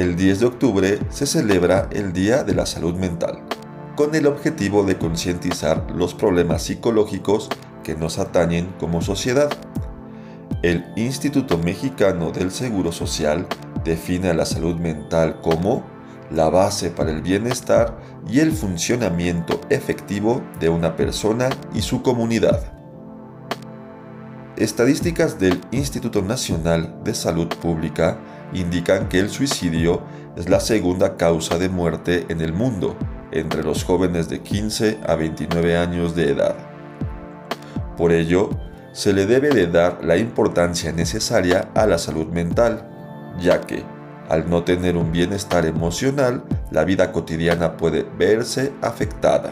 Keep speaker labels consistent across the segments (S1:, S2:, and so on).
S1: El 10 de octubre se celebra el Día de la Salud Mental, con el objetivo de concientizar los problemas psicológicos que nos atañen como sociedad. El Instituto Mexicano del Seguro Social define a la salud mental como la base para el bienestar y el funcionamiento efectivo de una persona y su comunidad. Estadísticas del Instituto Nacional de Salud Pública indican que el suicidio es la segunda causa de muerte en el mundo entre los jóvenes de 15 a 29 años de edad. Por ello, se le debe de dar la importancia necesaria a la salud mental, ya que, al no tener un bienestar emocional, la vida cotidiana puede verse afectada.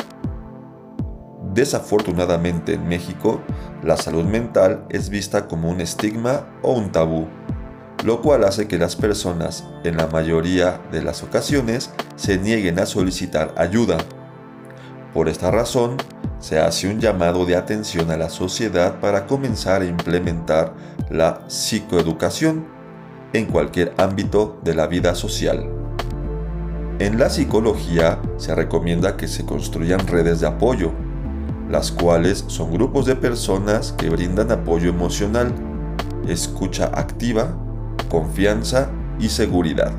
S1: Desafortunadamente en México, la salud mental es vista como un estigma o un tabú, lo cual hace que las personas, en la mayoría de las ocasiones, se nieguen a solicitar ayuda. Por esta razón, se hace un llamado de atención a la sociedad para comenzar a implementar la psicoeducación en cualquier ámbito de la vida social. En la psicología se recomienda que se construyan redes de apoyo, las cuales son grupos de personas que brindan apoyo emocional, escucha activa, confianza y seguridad.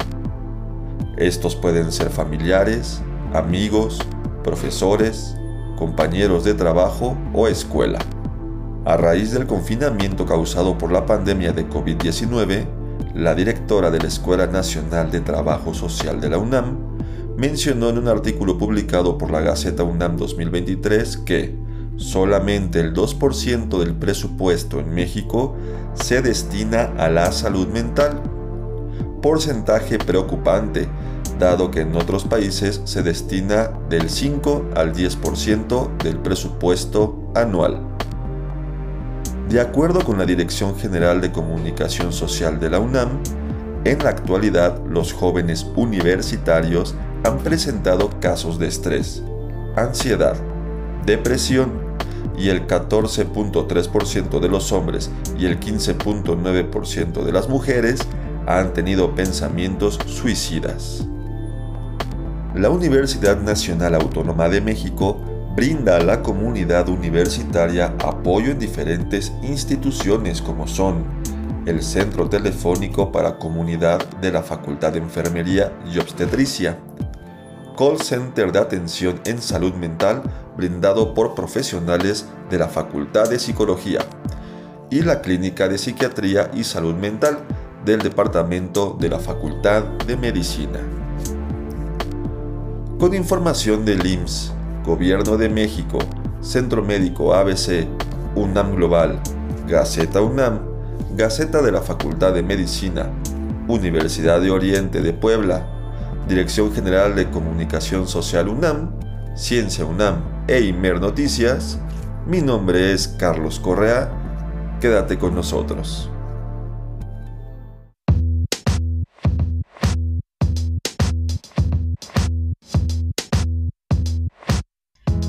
S1: Estos pueden ser familiares, amigos, profesores, compañeros de trabajo o escuela. A raíz del confinamiento causado por la pandemia de COVID-19, la directora de la Escuela Nacional de Trabajo Social de la UNAM mencionó en un artículo publicado por la Gaceta UNAM 2023 que solamente el 2% del presupuesto en México se destina a la salud mental. Porcentaje preocupante, dado que en otros países se destina del 5 al 10% del presupuesto anual. De acuerdo con la Dirección General de Comunicación Social de la UNAM, en la actualidad los jóvenes universitarios han presentado casos de estrés, ansiedad, depresión, y el 14.3% de los hombres y el 15.9% de las mujeres han tenido pensamientos suicidas. La Universidad Nacional Autónoma de México brinda a la comunidad universitaria apoyo en diferentes instituciones como son el Centro Telefónico para Comunidad de la Facultad de Enfermería y Obstetricia, call center de atención en salud mental brindado por profesionales de la Facultad de Psicología y la Clínica de Psiquiatría y Salud Mental del Departamento de la Facultad de Medicina. Con información del IMSS, Gobierno de México, Centro Médico ABC, UNAM Global, Gaceta UNAM, Gaceta de la Facultad de Medicina, Universidad de Oriente de Puebla, Dirección General de Comunicación Social UNAM, Ciencia UNAM e Imer Noticias, mi nombre es Carlos Correa. Quédate con nosotros.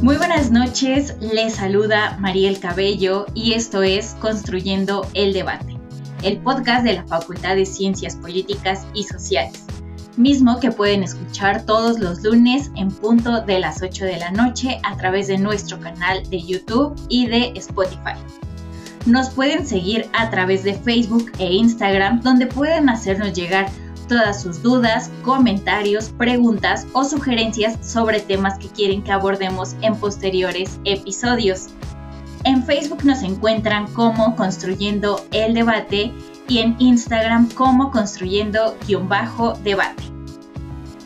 S2: Muy buenas noches, les saluda Mariel Cabello y esto es Construyendo el Debate, el podcast de la Facultad de Ciencias Políticas y Sociales mismo que pueden escuchar todos los lunes en punto de las 8 de la noche a través de nuestro canal de YouTube y de Spotify. Nos pueden seguir a través de Facebook e Instagram donde pueden hacernos llegar todas sus dudas, comentarios, preguntas o sugerencias sobre temas que quieren que abordemos en posteriores episodios. En Facebook nos encuentran como Construyendo el Debate y en Instagram como construyendo-debate.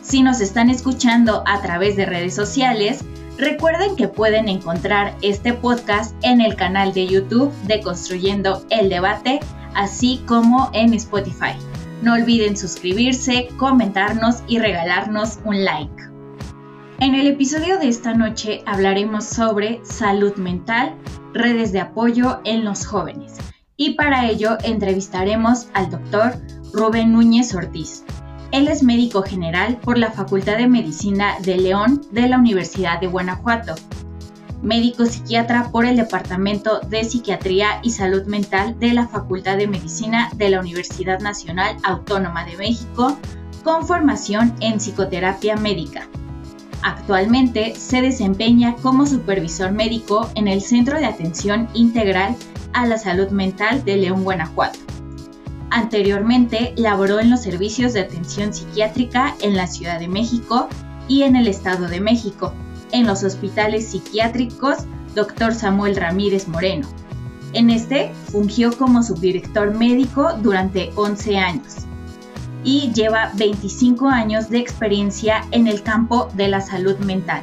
S2: Si nos están escuchando a través de redes sociales, Recuerden que pueden encontrar este podcast en el canal de YouTube de Construyendo el Debate, así como en Spotify. No olviden suscribirse, comentarnos y regalarnos un like. En el episodio de esta noche hablaremos sobre salud mental, redes de apoyo en los jóvenes. Y para ello entrevistaremos al doctor Rubén Núñez Ortiz, él es médico general por la Facultad de Medicina de León de la Universidad de Guanajuato, médico psiquiatra por el Departamento de Psiquiatría y Salud Mental de la Facultad de Medicina de la Universidad Nacional Autónoma de México, con formación en psicoterapia médica. Actualmente se desempeña como supervisor médico en el Centro de Atención Integral a la Salud Mental de León, Guanajuato. Anteriormente laboró en los servicios de atención psiquiátrica en la Ciudad de México y en el Estado de México, en los hospitales psiquiátricos Dr. Samuel Ramírez Moreno. En este fungió como subdirector médico durante 11 años y lleva 25 años de experiencia en el campo de la salud mental.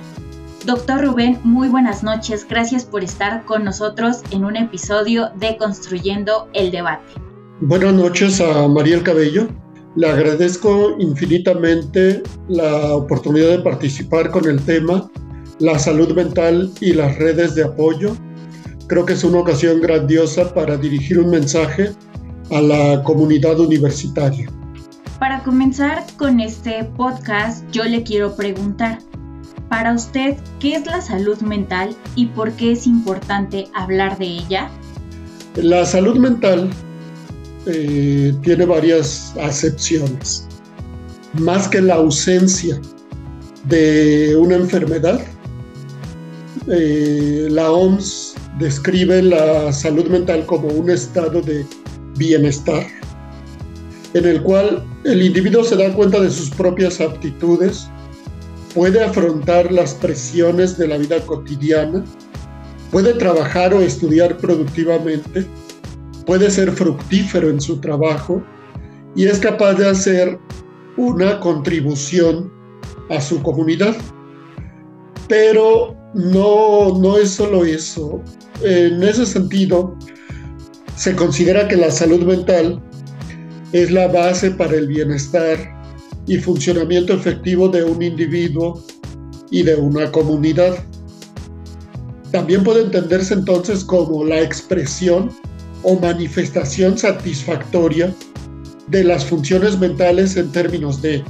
S2: Doctor Rubén, muy buenas noches. Gracias por estar con nosotros en un episodio de Construyendo el Debate.
S3: Buenas noches a Mariel Cabello. Le agradezco infinitamente la oportunidad de participar con el tema la salud mental y las redes de apoyo. Creo que es una ocasión grandiosa para dirigir un mensaje a la comunidad universitaria.
S2: Para comenzar con este podcast, yo le quiero preguntar, para usted, ¿qué es la salud mental y por qué es importante hablar de ella?
S3: La salud mental eh, tiene varias acepciones. Más que la ausencia de una enfermedad, eh, la OMS describe la salud mental como un estado de bienestar en el cual el individuo se da cuenta de sus propias aptitudes, puede afrontar las presiones de la vida cotidiana, puede trabajar o estudiar productivamente, puede ser fructífero en su trabajo y es capaz de hacer una contribución a su comunidad. Pero no, no es solo eso. En ese sentido, se considera que la salud mental es la base para el bienestar y funcionamiento efectivo de un individuo y de una comunidad. También puede entenderse entonces como la expresión o manifestación satisfactoria de las funciones mentales en términos de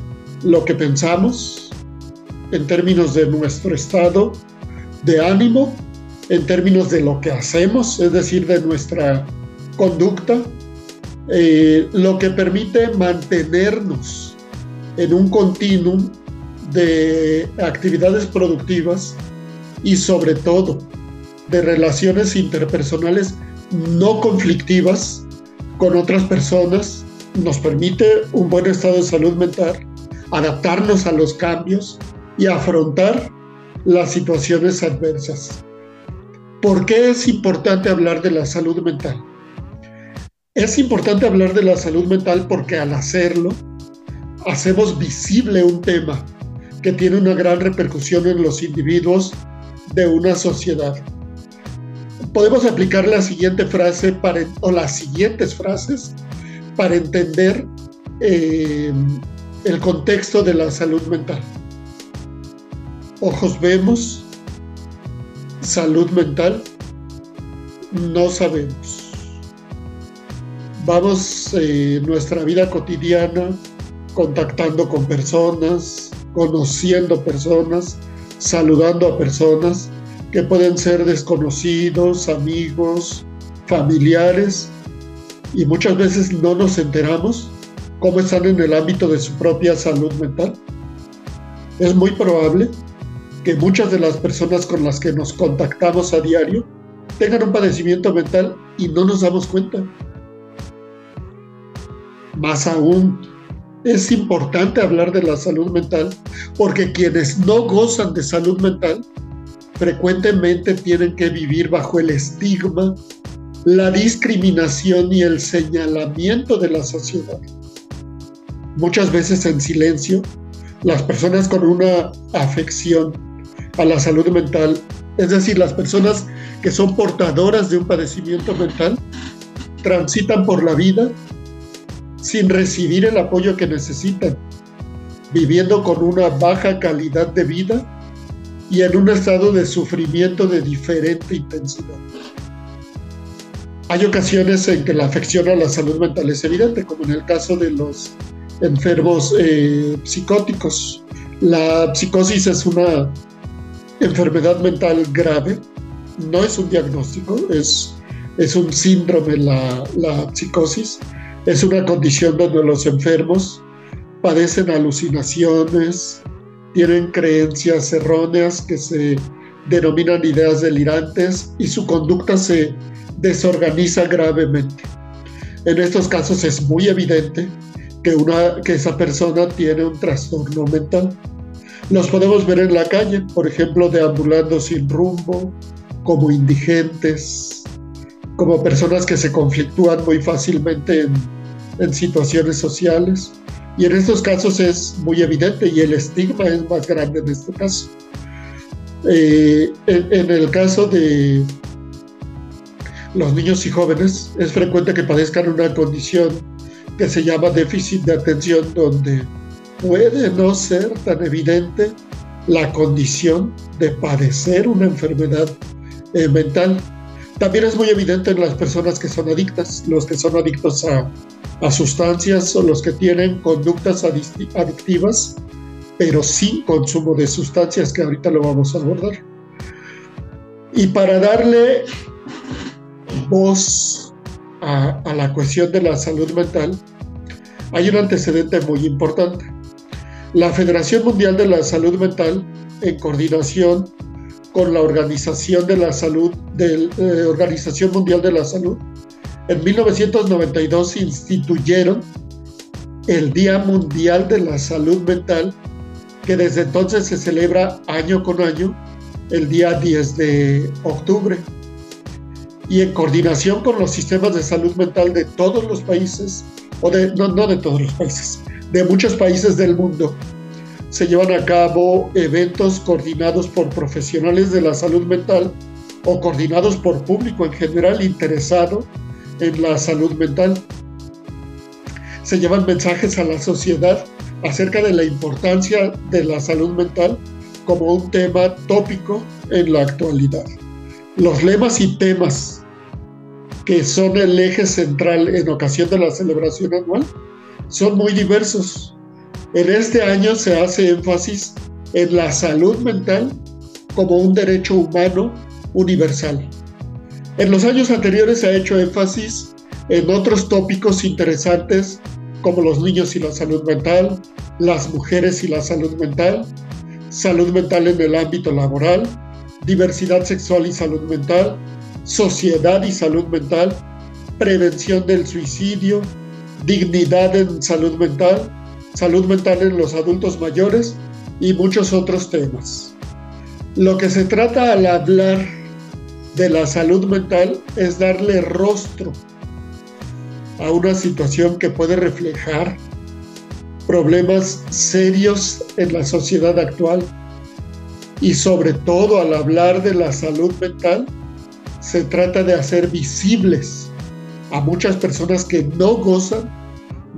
S3: lo que pensamos, en términos de nuestro estado de ánimo, en términos de lo que hacemos, es decir, de nuestra conducta, eh, lo que permite mantenernos en un continuum de actividades productivas y sobre todo de relaciones interpersonales no conflictivas con otras personas, nos permite un buen estado de salud mental, adaptarnos a los cambios y afrontar las situaciones adversas. ¿Por qué es importante hablar de la salud mental? Es importante hablar de la salud mental porque al hacerlo hacemos visible un tema que tiene una gran repercusión en los individuos de una sociedad podemos aplicar la siguiente frase o las siguientes frases para entender eh, el contexto de la salud mental. Ojos vemos, salud mental, no sabemos. Vamos eh, nuestra vida cotidiana contactando con personas, conociendo personas, saludando a personas, que pueden ser desconocidos, amigos, familiares, y muchas veces no nos enteramos cómo están en el ámbito de su propia salud mental. Es muy probable que muchas de las personas con las que nos contactamos a diario tengan un padecimiento mental y no nos damos cuenta. Más aún, es importante hablar de la salud mental porque quienes no gozan de salud mental frecuentemente tienen que vivir bajo el estigma, la discriminación y el señalamiento de la sociedad. Muchas veces en silencio, las personas con una afección a la salud mental, es decir, las personas que son portadoras de un padecimiento mental, transitan por la vida sin recibir el apoyo que necesitan, viviendo con una baja calidad de vida y en un estado de sufrimiento de diferente intensidad. Hay ocasiones en que la afección a la salud mental es evidente, como en el caso de los enfermos eh, psicóticos. La psicosis es una enfermedad mental grave, no es un diagnóstico, es, es un síndrome la, la psicosis, es una condición donde los enfermos padecen alucinaciones, tienen creencias erróneas que se denominan ideas delirantes y su conducta se desorganiza gravemente. En estos casos es muy evidente que, una, que esa persona tiene un trastorno mental. Los podemos ver en la calle, por ejemplo, deambulando sin rumbo, como indigentes, como personas que se conflictúan muy fácilmente en, situaciones sociales. Y en estos casos es muy evidente y el estigma es más grande en este caso. Eh, en, en, el caso de los niños y jóvenes, es frecuente que padezcan una condición que se llama déficit de atención, donde puede no ser tan evidente la condición de padecer una enfermedad eh, mental. También es muy evidente en las personas que son adictas, los que son adictos a, a sustancias o los que tienen conductas adictivas, pero sin consumo de sustancias, que ahorita lo vamos a abordar. Y para darle voz a, a la cuestión de la salud mental, hay un antecedente muy importante. La Federación Mundial de la Salud Mental, en coordinación con la Organización de la Salud, de, eh, Organización Mundial de la Salud, en 1992 instituyeron el Día Mundial de la Salud Mental, que desde entonces se celebra año con año, el día 10 de octubre. Y en coordinación con los sistemas de salud mental de todos los países, o de, no, no de todos los países, de muchos países del mundo, se llevan a cabo eventos coordinados por profesionales de la salud mental o coordinados por público en general interesado en la salud mental. Se llevan mensajes a la sociedad acerca de la importancia de la salud mental como un tema tópico en la actualidad. Los lemas y temas que son el eje central en ocasión de la celebración anual son muy diversos. En este año se hace énfasis en la salud mental como un derecho humano universal. En los años anteriores se ha hecho énfasis en otros tópicos interesantes como los niños y la salud mental, las mujeres y la salud mental, salud mental en el ámbito laboral, diversidad sexual y salud mental, sociedad y salud mental, prevención del suicidio, dignidad en salud mental, salud mental en los adultos mayores y muchos otros temas. Lo que se trata al hablar de la salud mental es darle rostro a una situación que puede reflejar problemas serios en la sociedad actual y sobre todo al hablar de la salud mental se trata de hacer visibles a muchas personas que no gozan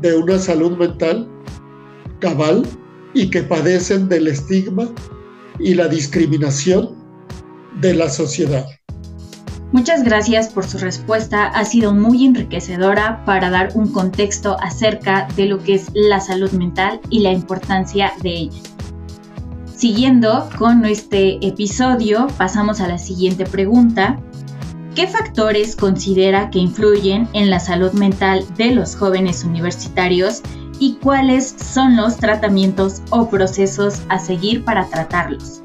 S3: de una salud mental cabal y que padecen del estigma y la discriminación de la sociedad.
S2: Muchas gracias por su respuesta, ha sido muy enriquecedora para dar un contexto acerca de lo que es la salud mental y la importancia de ella. Siguiendo con este episodio, pasamos a la siguiente pregunta. ¿Qué factores considera que influyen en la salud mental de los jóvenes universitarios y cuáles son los tratamientos o procesos a seguir para tratarlos?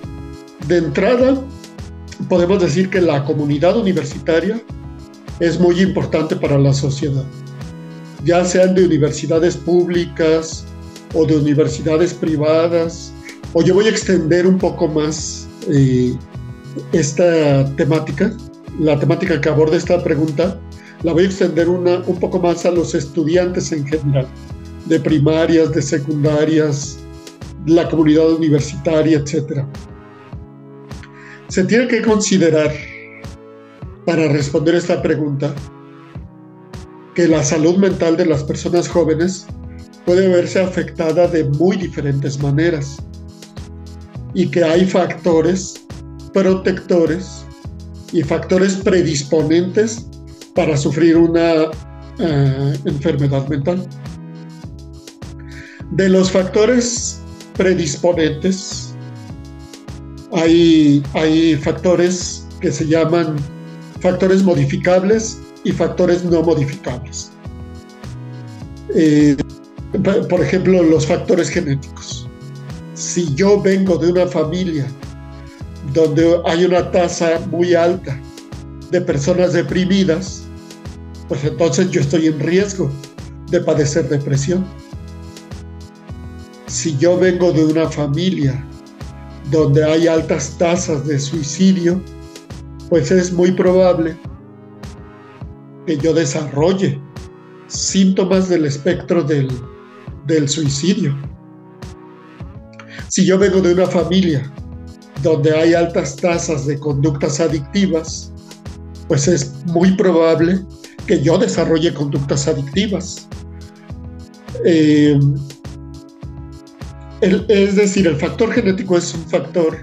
S3: De entrada, podemos decir que la comunidad universitaria es muy importante para la sociedad, ya sean de universidades públicas o de universidades privadas, o yo voy a extender un poco más eh, esta temática, la temática que aborda esta pregunta, la voy a extender una, un poco más a los estudiantes en general, de primarias, de secundarias, la comunidad universitaria, etcétera Se tiene que considerar, para responder esta pregunta, que la salud mental de las personas jóvenes puede verse afectada de muy diferentes maneras y que hay factores protectores y factores predisponentes para sufrir una eh, enfermedad mental. De los factores predisponentes, hay, hay factores que se llaman factores modificables y factores no modificables. Eh, por ejemplo, los factores genéticos. Si yo vengo de una familia donde hay una tasa muy alta de personas deprimidas, pues entonces yo estoy en riesgo de padecer depresión. Si yo vengo de una familia donde hay altas tasas de suicidio, pues es muy probable que yo desarrolle síntomas del espectro del, del suicidio. Si yo vengo de una familia donde hay altas tasas de conductas adictivas, pues es muy probable que yo desarrolle conductas adictivas. Eh, es decir, el factor genético es un factor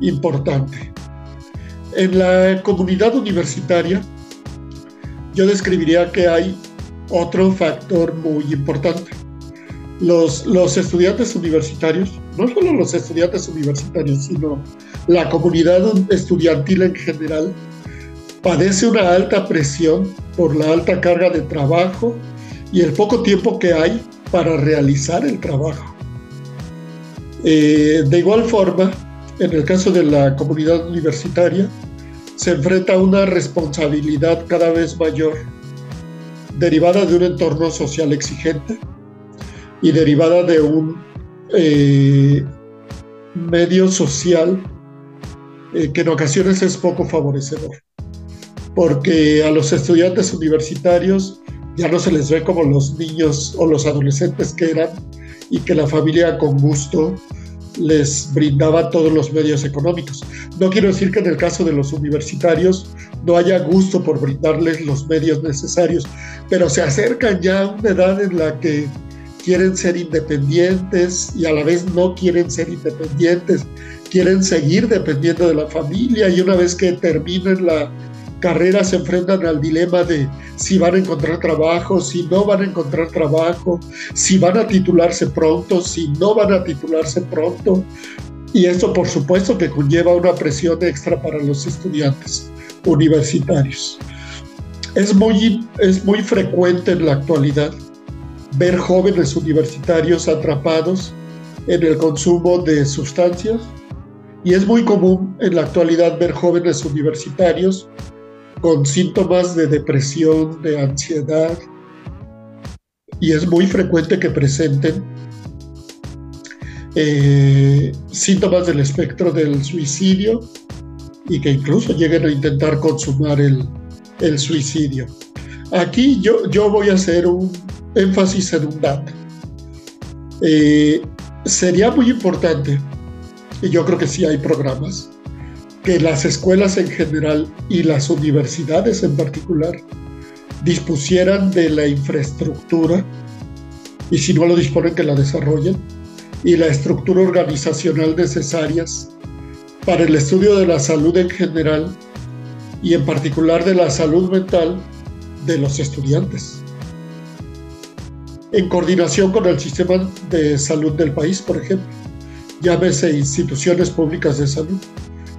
S3: importante. En la comunidad universitaria, yo describiría que hay otro factor muy importante. Los, los estudiantes universitarios, no solo los estudiantes universitarios, sino la comunidad estudiantil en general, padece una alta presión por la alta carga de trabajo y el poco tiempo que hay para realizar el trabajo. Eh, de igual forma, en el caso de la comunidad universitaria, se enfrenta a una responsabilidad cada vez mayor, derivada de un entorno social exigente y derivada de un eh, medio social eh, que en ocasiones es poco favorecedor, porque a los estudiantes universitarios ya no se les ve como los niños o los adolescentes que eran y que la familia con gusto les brindaba todos los medios económicos. No quiero decir que en el caso de los universitarios no haya gusto por brindarles los medios necesarios, pero se acercan ya a una edad en la que quieren ser independientes y a la vez no quieren ser independientes, quieren seguir dependiendo de la familia y una vez que terminen la carrera se enfrentan al dilema de si van a encontrar trabajo, si no van a encontrar trabajo, si van a titularse pronto, si no van a titularse pronto. Y esto por supuesto que conlleva una presión extra para los estudiantes universitarios. Es muy, es muy frecuente en la actualidad ver jóvenes universitarios atrapados en el consumo de sustancias y es muy común en la actualidad ver jóvenes universitarios con síntomas de depresión, de ansiedad, y es muy frecuente que presenten eh, síntomas del espectro del suicidio y que incluso lleguen a intentar consumar el, suicidio. Aquí yo, yo, voy a hacer un énfasis en un dato. Eh, sería muy importante, y yo creo que sí hay programas, que las escuelas en general y las universidades en particular dispusieran de la infraestructura y si no lo disponen que la desarrollen y la estructura organizacional necesarias para el estudio de la salud en general y en particular de la salud mental de los estudiantes. En coordinación con el sistema de salud del país, por ejemplo, llámese instituciones públicas de salud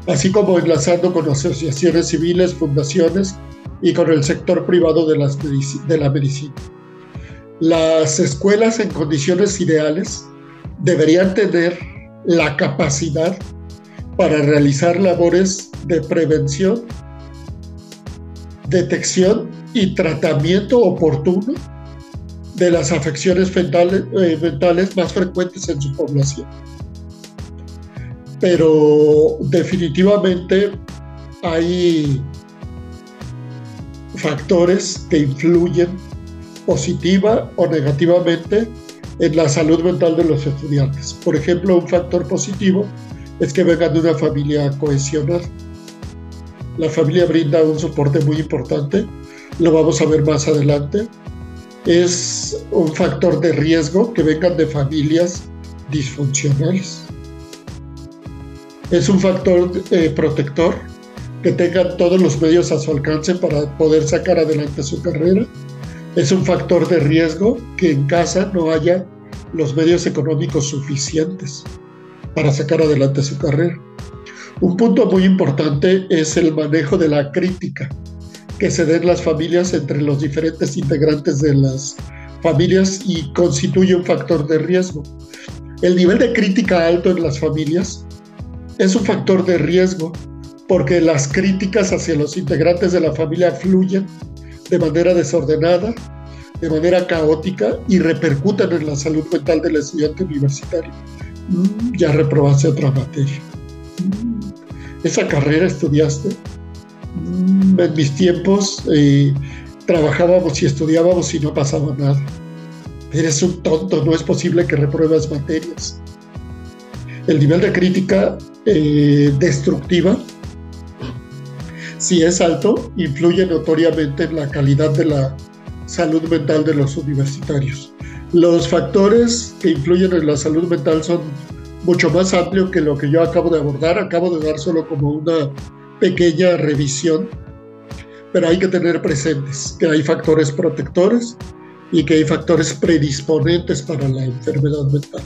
S3: así como enlazando con asociaciones civiles, fundaciones y con el sector privado de, de la medicina. Las escuelas en condiciones ideales deberían tener la capacidad para realizar labores de prevención, detección y tratamiento oportuno de las afecciones mentales, eh, mentales más frecuentes en su población pero definitivamente hay factores que influyen positiva o negativamente en la salud mental de los estudiantes. Por ejemplo, un factor positivo es que vengan de una familia cohesionada. La familia brinda un soporte muy importante, lo vamos a ver más adelante. Es un factor de riesgo que vengan de familias disfuncionales. Es un factor eh, protector que tengan todos los medios a su alcance para poder sacar adelante su carrera. Es un factor de riesgo que en casa no haya los medios económicos suficientes para sacar adelante su carrera. Un punto muy importante es el manejo de la crítica que se den las familias entre los diferentes integrantes de las familias y constituye un factor de riesgo. El nivel de crítica alto en las familias es un factor de riesgo porque las críticas hacia los integrantes de la familia fluyen de manera desordenada, de manera caótica y repercuten en la salud mental del estudiante universitario. Mm, ya reprobaste otra materia. Mm, esa carrera estudiaste. Mm, en mis tiempos eh, trabajábamos y estudiábamos y no pasaba nada. Eres un tonto, no es posible que repruebas materias. El nivel de crítica eh, destructiva si es alto, influye notoriamente en la calidad de la salud mental de los universitarios. Los factores que influyen en la salud mental son mucho más amplios que lo que yo acabo de abordar. Acabo de dar solo como una pequeña revisión, pero hay que tener presentes que hay factores protectores y que hay factores predisponentes para la enfermedad mental.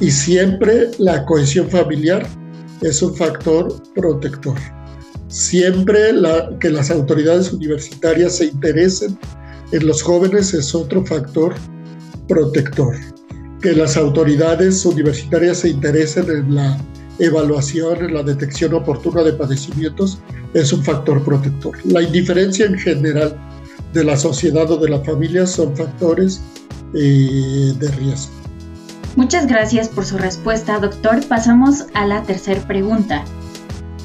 S3: Y siempre la cohesión familiar es un factor protector. Siempre que las autoridades universitarias se interesen en los jóvenes es otro factor protector. Que las autoridades universitarias se interesen en la evaluación, en la detección oportuna de padecimientos, es un factor protector. La indiferencia en general de la sociedad o de la familia son factores eh, de riesgo.
S2: Muchas gracias por su respuesta, doctor. Pasamos a la tercera pregunta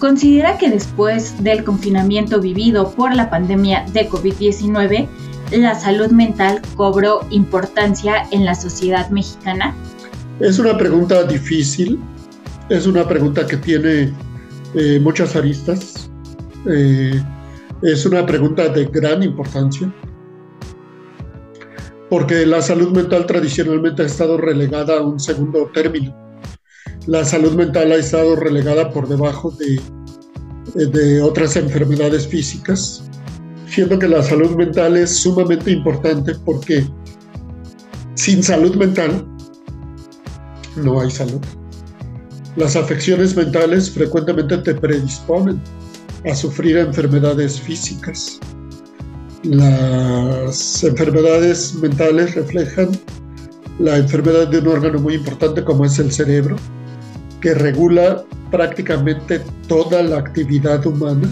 S2: considera que después del confinamiento vivido por la pandemia de COVID-19, la salud mental cobró importancia en la sociedad mexicana?
S3: Es una pregunta difícil, es una pregunta que tiene eh, muchas aristas, eh, es una pregunta de gran importancia, porque la salud mental tradicionalmente ha estado relegada a un segundo término la salud mental ha estado relegada por debajo de, de otras enfermedades físicas, siendo que la salud mental es sumamente importante porque sin salud mental no hay salud. Las afecciones mentales frecuentemente te predisponen a sufrir enfermedades físicas. Las enfermedades mentales reflejan la enfermedad de un órgano muy importante como es el cerebro, que regula prácticamente toda la actividad humana.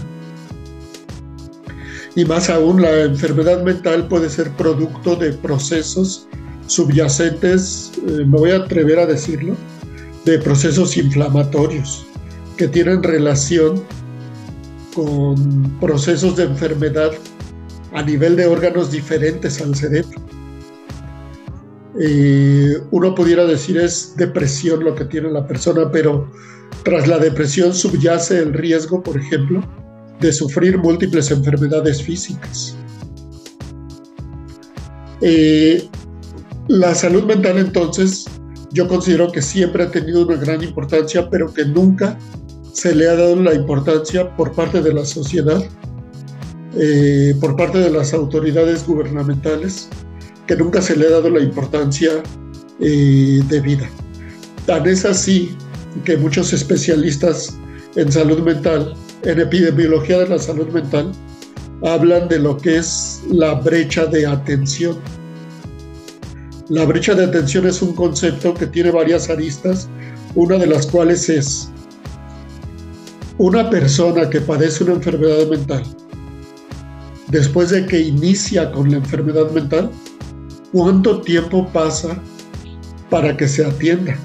S3: Y más aún, la enfermedad mental puede ser producto de procesos subyacentes, eh, me voy a atrever a decirlo, de procesos inflamatorios que tienen relación con procesos de enfermedad a nivel de órganos diferentes al cerebro. Eh, uno pudiera decir es depresión lo que tiene la persona, pero tras la depresión subyace el riesgo, por ejemplo, de sufrir múltiples enfermedades físicas. Eh, la salud mental entonces yo considero que siempre ha tenido una gran importancia, pero que nunca se le ha dado la importancia por parte de la sociedad, eh, por parte de las autoridades gubernamentales que nunca se le ha dado la importancia eh, debida. Tan es así que muchos especialistas en salud mental, en epidemiología de la salud mental, hablan de lo que es la brecha de atención. La brecha de atención es un concepto que tiene varias aristas, una de las cuales es una persona que padece una enfermedad mental, después de que inicia con la enfermedad mental, ¿Cuánto tiempo pasa para que se atienda?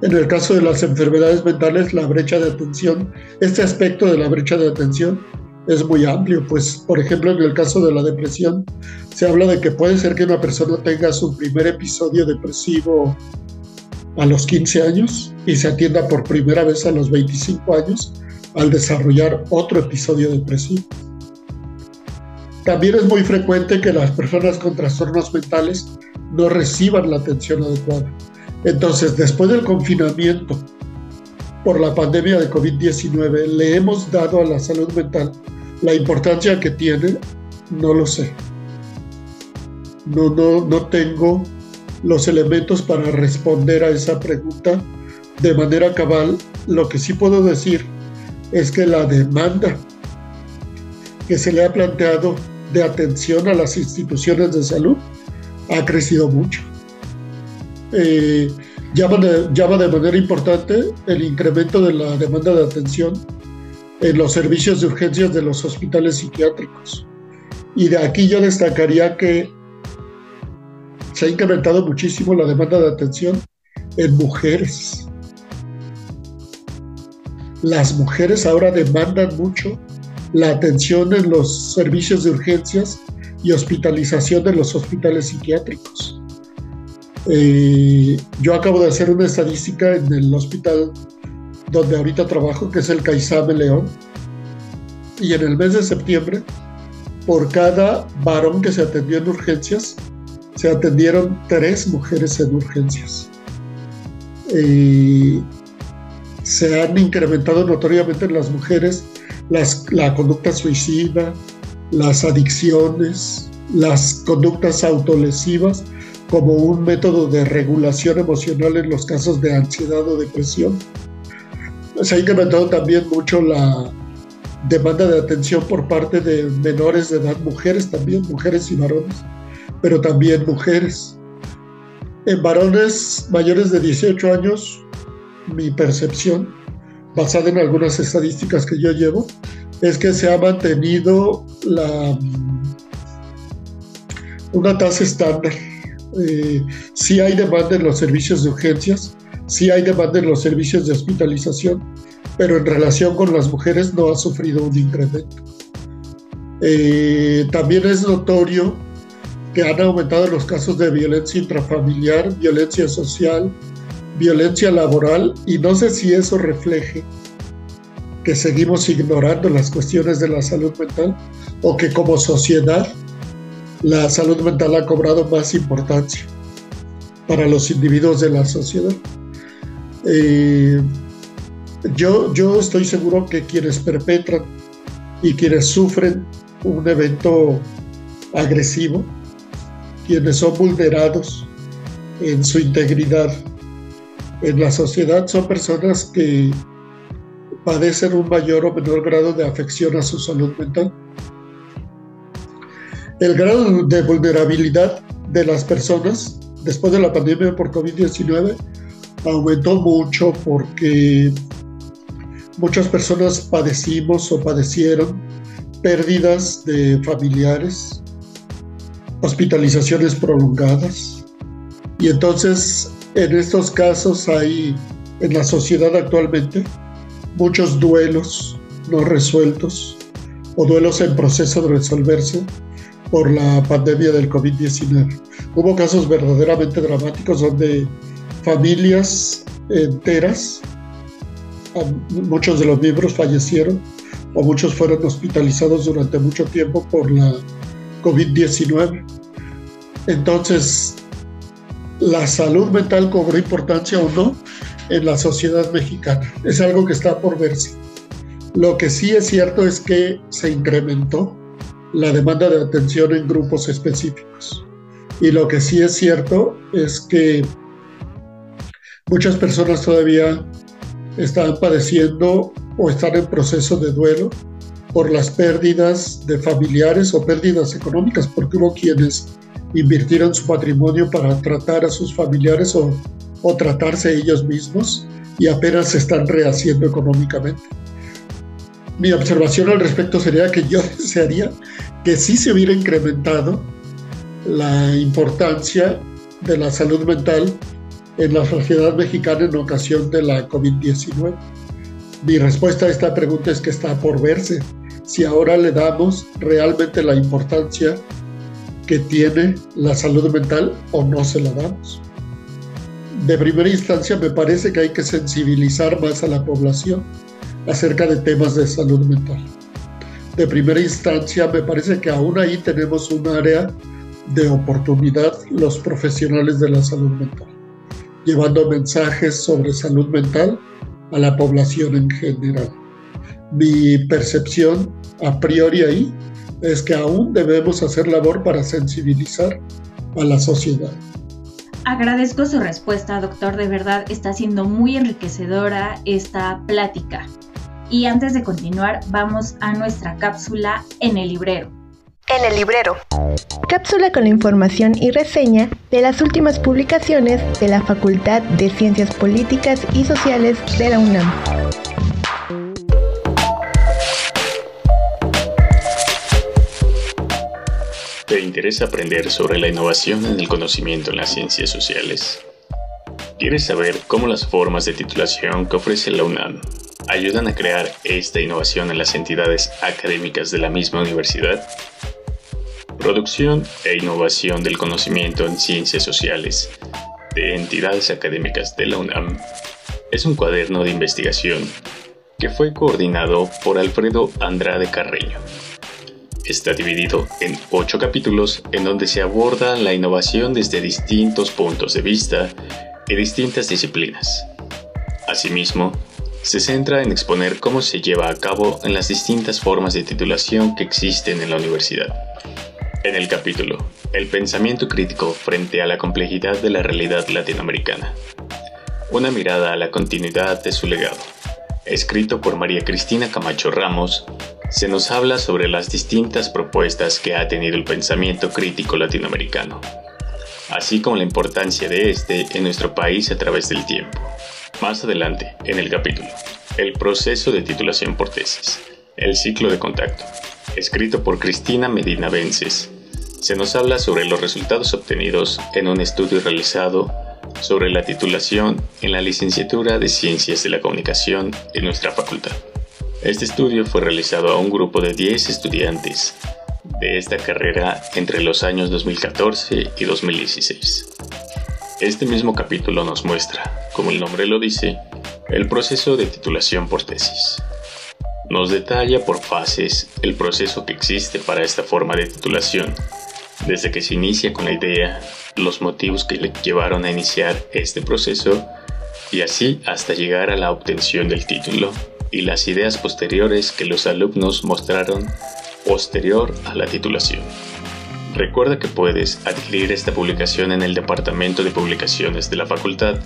S3: En el caso de las enfermedades mentales, la brecha de atención, este aspecto de la brecha de atención es muy amplio, pues por ejemplo en el caso de la depresión se habla de que puede ser que una persona tenga su primer episodio depresivo a los 15 años y se atienda por primera vez a los 25 años al desarrollar otro episodio depresivo. También es muy frecuente que las personas con trastornos mentales no reciban la atención adecuada. Entonces, después del confinamiento por la pandemia de COVID-19, ¿le hemos dado a la salud mental la importancia que tiene? No lo sé. No, no, no tengo los elementos para responder a esa pregunta de manera cabal. Lo que sí puedo decir es que la demanda que se le ha planteado de atención a las instituciones de salud ha crecido mucho. Eh, llama, de, llama de manera importante el incremento de la demanda de atención en los servicios de urgencias de los hospitales psiquiátricos. Y de aquí yo destacaría que se ha incrementado muchísimo la demanda de atención en mujeres. Las mujeres ahora demandan mucho la atención en los servicios de urgencias y hospitalización de los hospitales psiquiátricos. Eh, yo acabo de hacer una estadística en el hospital donde ahorita trabajo, que es el Caizame León, y en el mes de septiembre, por cada varón que se atendió en urgencias, se atendieron tres mujeres en urgencias. Eh, se han incrementado notoriamente en las mujeres la conducta suicida, las adicciones, las conductas autolesivas como un método de regulación emocional en los casos de ansiedad o depresión. Se ha incrementado también mucho la demanda de atención por parte de menores de edad, mujeres también, mujeres y varones, pero también mujeres. En varones mayores de 18 años, mi percepción basada en algunas estadísticas que yo llevo, es que se ha mantenido la, una tasa estándar. Eh, sí hay demanda en los servicios de urgencias, sí hay demanda en los servicios de hospitalización, pero en relación con las mujeres no ha sufrido un incremento. Eh, también es notorio que han aumentado los casos de violencia intrafamiliar, violencia social, violencia laboral y no sé si eso refleje que seguimos ignorando las cuestiones de la salud mental o que como sociedad la salud mental ha cobrado más importancia para los individuos de la sociedad. Eh, yo, yo estoy seguro que quienes perpetran y quienes sufren un evento agresivo, quienes son vulnerados en su integridad en la sociedad son personas que padecen un mayor o menor grado de afección a su salud mental. El grado de vulnerabilidad de las personas después de la pandemia por COVID-19 aumentó mucho porque muchas personas padecimos o padecieron pérdidas de familiares, hospitalizaciones prolongadas y entonces en estos casos hay en la sociedad actualmente muchos duelos no resueltos o duelos en proceso de resolverse por la pandemia del COVID-19. Hubo casos verdaderamente dramáticos donde familias enteras, muchos de los miembros fallecieron o muchos fueron hospitalizados durante mucho tiempo por la COVID-19. Entonces, la salud mental cobró importancia o no en la sociedad mexicana. Es algo que está por verse. Lo que sí es cierto es que se incrementó la demanda de atención en grupos específicos. Y lo que sí es cierto es que muchas personas todavía están padeciendo o están en proceso de duelo por las pérdidas de familiares o pérdidas económicas, porque hubo quienes invirtieron su patrimonio para tratar a sus familiares o, o tratarse ellos mismos y apenas se están rehaciendo económicamente. Mi observación al respecto sería que yo desearía que sí se hubiera incrementado la importancia de la salud mental en la sociedad mexicana en ocasión de la COVID-19. Mi respuesta a esta pregunta es que está por verse si ahora le damos realmente la importancia que tiene la salud mental o no se la damos. De primera instancia me parece que hay que sensibilizar más a la población acerca de temas de salud mental. De primera instancia me parece que aún ahí tenemos un área de oportunidad los profesionales de la salud mental, llevando mensajes sobre salud mental a la población en general. Mi percepción a priori ahí es que aún debemos hacer labor para sensibilizar a la sociedad.
S2: Agradezco su respuesta, doctor. De verdad está siendo muy enriquecedora esta plática. Y antes de continuar, vamos a nuestra cápsula en el librero.
S4: En el librero.
S5: Cápsula con la información y reseña de las últimas publicaciones de la Facultad de Ciencias Políticas y Sociales de la UNAM.
S6: ¿Te interesa aprender sobre la innovación en el conocimiento en las ciencias sociales? ¿Quieres saber cómo las formas de titulación que ofrece la UNAM ayudan a crear esta innovación en las entidades académicas de la misma universidad? Producción e innovación del conocimiento en ciencias sociales de entidades académicas de la UNAM es un cuaderno de investigación que fue coordinado por Alfredo Andrade Carreño Está dividido en ocho capítulos en donde se aborda la innovación desde distintos puntos de vista y distintas disciplinas. Asimismo, se centra en exponer cómo se lleva a cabo en las distintas formas de titulación que existen en la universidad. En el capítulo, El pensamiento crítico frente a la complejidad de la realidad latinoamericana. Una mirada a la continuidad de su legado. Escrito por María Cristina Camacho Ramos, se nos habla sobre las distintas propuestas que ha tenido el pensamiento crítico latinoamericano, así como la importancia de este en nuestro país a través del tiempo. Más adelante, en el capítulo, el proceso de titulación por tesis, el ciclo de contacto, escrito por Cristina Medina Vences, se nos habla sobre los resultados obtenidos en un estudio realizado sobre la titulación en la licenciatura de Ciencias de la Comunicación en nuestra facultad. Este estudio fue realizado a un grupo de 10 estudiantes de esta carrera entre los años 2014 y 2016. Este mismo capítulo nos muestra, como el nombre lo dice, el proceso de titulación por tesis. Nos detalla por fases el proceso que existe para esta forma de titulación, desde que se inicia con la idea, los motivos que le llevaron a iniciar este proceso y así hasta llegar a la obtención del título y las ideas posteriores que los alumnos mostraron posterior a la titulación. Recuerda que puedes adquirir esta publicación en el Departamento de Publicaciones de la Facultad,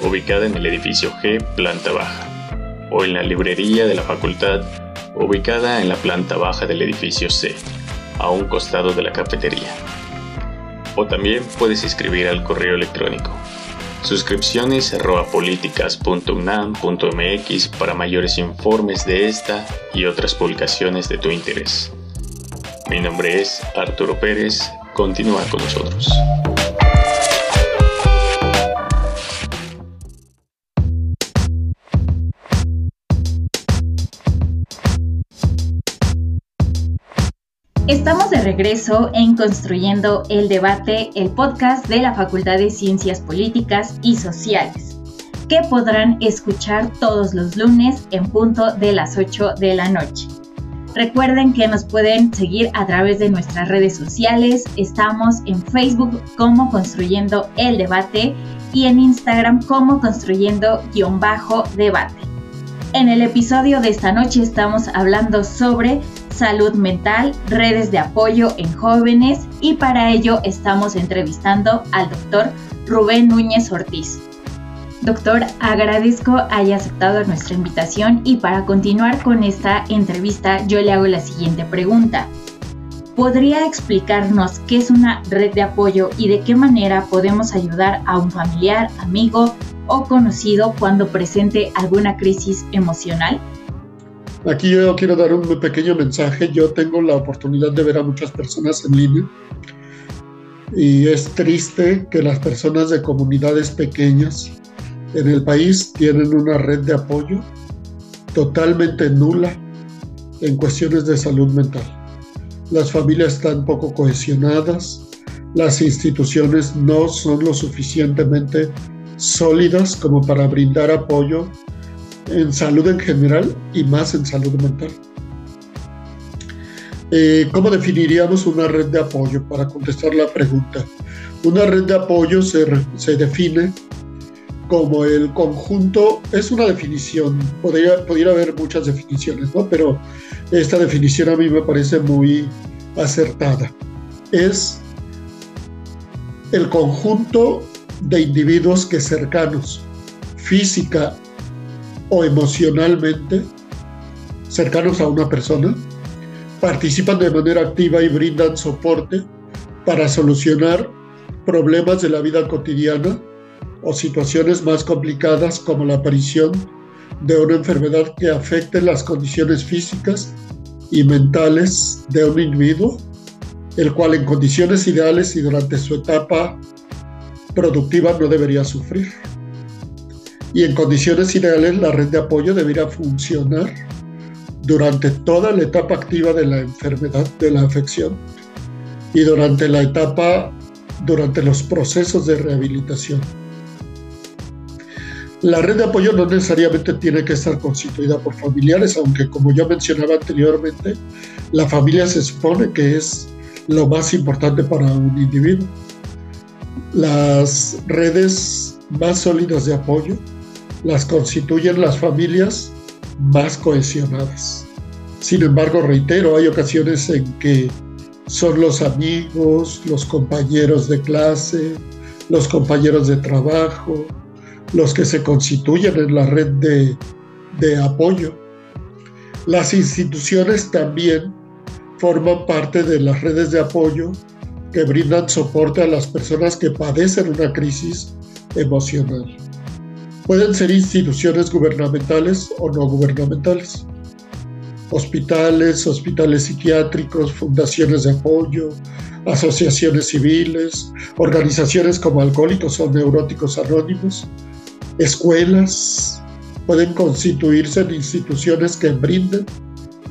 S6: ubicada en el edificio G, planta baja, o en la librería de la Facultad, ubicada en la planta baja del edificio C, a un costado de la cafetería. O también puedes escribir al correo electrónico Suscripciones políticas.unam.mx para mayores informes de esta y otras publicaciones de tu interés. Mi nombre es Arturo Pérez, continúa con nosotros.
S2: Estamos de regreso en Construyendo el Debate, el podcast de la Facultad de Ciencias Políticas y Sociales, que podrán escuchar todos los lunes en punto de las 8 de la noche. Recuerden que nos pueden seguir a través de nuestras redes sociales. Estamos en Facebook como Construyendo el Debate y en Instagram como Construyendo-Debate. En el episodio de esta noche estamos hablando sobre salud mental, redes de apoyo en jóvenes y para ello estamos entrevistando al doctor Rubén Núñez Ortiz. Doctor, agradezco haya aceptado nuestra invitación y para continuar con esta entrevista yo le hago la siguiente pregunta. ¿Podría explicarnos qué es una red de apoyo y de qué manera podemos ayudar a un familiar, amigo o conocido cuando presente alguna crisis emocional?
S3: Aquí yo quiero dar un pequeño mensaje. Yo tengo la oportunidad de ver a muchas personas en línea y es triste que las personas de comunidades pequeñas en el país tienen una red de apoyo totalmente nula en cuestiones de salud mental. Las familias están poco cohesionadas, las instituciones no son lo suficientemente sólidas como para brindar apoyo en salud en general y más en salud mental. Eh, ¿Cómo definiríamos una red de apoyo? Para contestar la pregunta. Una red de apoyo se, se define como el conjunto, es una definición, podría, podría haber muchas definiciones, ¿no? pero esta definición a mí me parece muy acertada. Es el conjunto de individuos que cercanos, física o emocionalmente, cercanos a una persona, participan de manera activa y brindan soporte para solucionar problemas de la vida cotidiana o situaciones más complicadas como la aparición de una enfermedad que afecte las condiciones físicas y mentales de un individuo, el cual en condiciones ideales y durante su etapa productiva no debería sufrir. Y en condiciones ideales la red de apoyo debería funcionar durante toda la etapa activa de la enfermedad, de la afección, y durante la etapa, durante los procesos de rehabilitación. La red de apoyo no necesariamente tiene que estar constituida por familiares, aunque como ya mencionaba anteriormente, la familia se supone que es lo más importante para un individuo. Las redes más sólidas de apoyo las constituyen las familias más cohesionadas. Sin embargo, reitero, hay ocasiones en que son los amigos, los compañeros de clase, los compañeros de trabajo, los que se constituyen en la red de, apoyo. Las instituciones también forman parte de las redes de apoyo que brindan soporte a las personas que padecen una crisis emocional. Pueden ser instituciones gubernamentales o no gubernamentales. Hospitales, hospitales psiquiátricos, fundaciones de apoyo, asociaciones civiles, organizaciones como Alcohólicos o Neuróticos Anónimos, escuelas, pueden constituirse en instituciones que brinden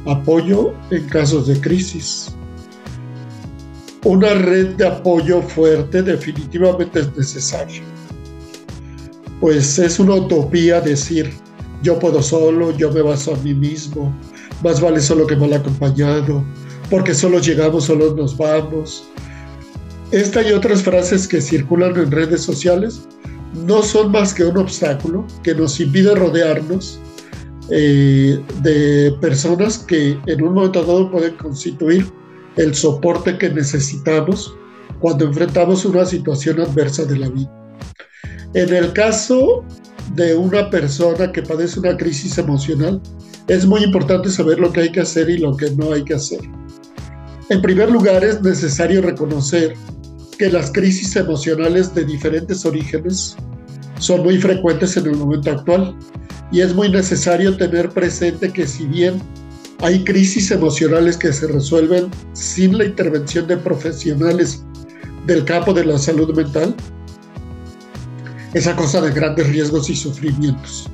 S3: apoyo en casos de crisis. Una red de apoyo fuerte definitivamente es necesaria, pues es una utopía decir, yo puedo solo, yo me baso a mí mismo, más vale solo que mal acompañado, porque solo llegamos, solo nos vamos. Esta y otras frases que circulan en redes sociales no son más que un obstáculo que nos impide rodearnos eh, de personas que en un momento dado pueden constituir el soporte que necesitamos cuando enfrentamos una situación adversa de la vida. En el caso de una persona que padece una crisis emocional, es muy importante saber lo que hay que hacer y lo que no hay que hacer. En primer lugar, es necesario reconocer que las crisis emocionales de diferentes orígenes son muy frecuentes en el momento actual y es muy necesario tener presente que si bien hay crisis emocionales que se resuelven sin la intervención de profesionales del campo de la salud mental, es a causa de grandes riesgos y sufrimientos.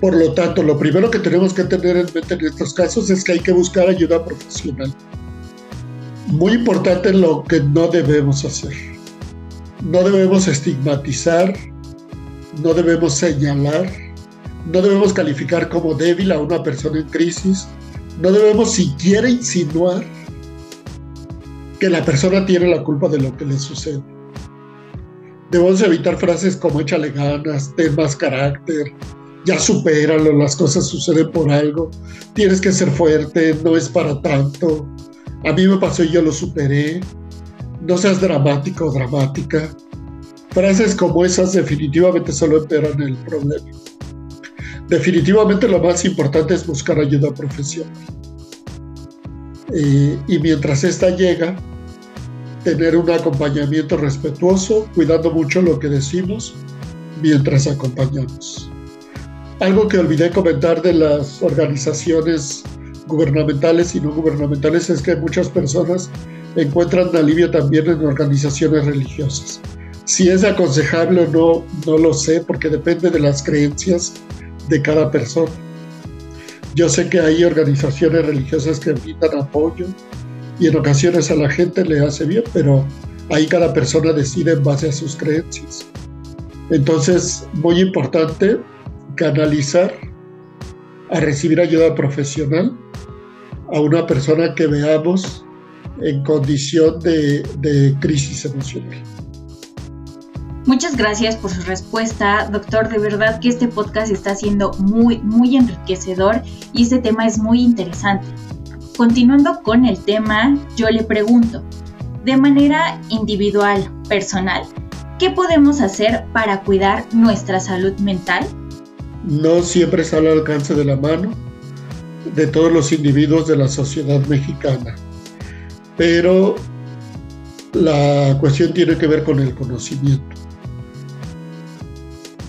S3: Por lo tanto, lo primero que tenemos que tener en mente en estos casos es que hay que buscar ayuda profesional muy importante lo que no debemos hacer. No debemos estigmatizar, no debemos señalar, no debemos calificar como débil a una persona en crisis, no debemos siquiera insinuar que la persona tiene la culpa de lo que le sucede. Debemos evitar frases como échale ganas, ten más carácter, ya supéralo, las cosas suceden por algo, tienes que ser fuerte, no es para tanto, a mí me pasó y yo lo superé. No seas dramático o dramática. Frases como esas definitivamente solo empeoran el problema. Definitivamente lo más importante es buscar ayuda profesional. Eh, y mientras esta llega, tener un acompañamiento respetuoso, cuidando mucho lo que decimos mientras acompañamos. Algo que olvidé comentar de las organizaciones gubernamentales y no gubernamentales es que muchas personas encuentran alivio también en organizaciones religiosas. Si es aconsejable o no, no lo sé, porque depende de las creencias de cada persona. Yo sé que hay organizaciones religiosas que brindan apoyo y en ocasiones a la gente le hace bien, pero ahí cada persona decide en base a sus creencias. Entonces, muy importante canalizar a recibir ayuda profesional a una persona que veamos en condición de, de crisis emocional.
S2: Muchas gracias por su respuesta, doctor. De verdad que este podcast está siendo muy, muy enriquecedor y este tema es muy interesante. Continuando con el tema, yo le pregunto, de manera individual, personal, ¿qué podemos hacer para cuidar nuestra salud mental?
S3: No siempre está al alcance de la mano de todos los individuos de la sociedad mexicana, pero la cuestión tiene que ver con el conocimiento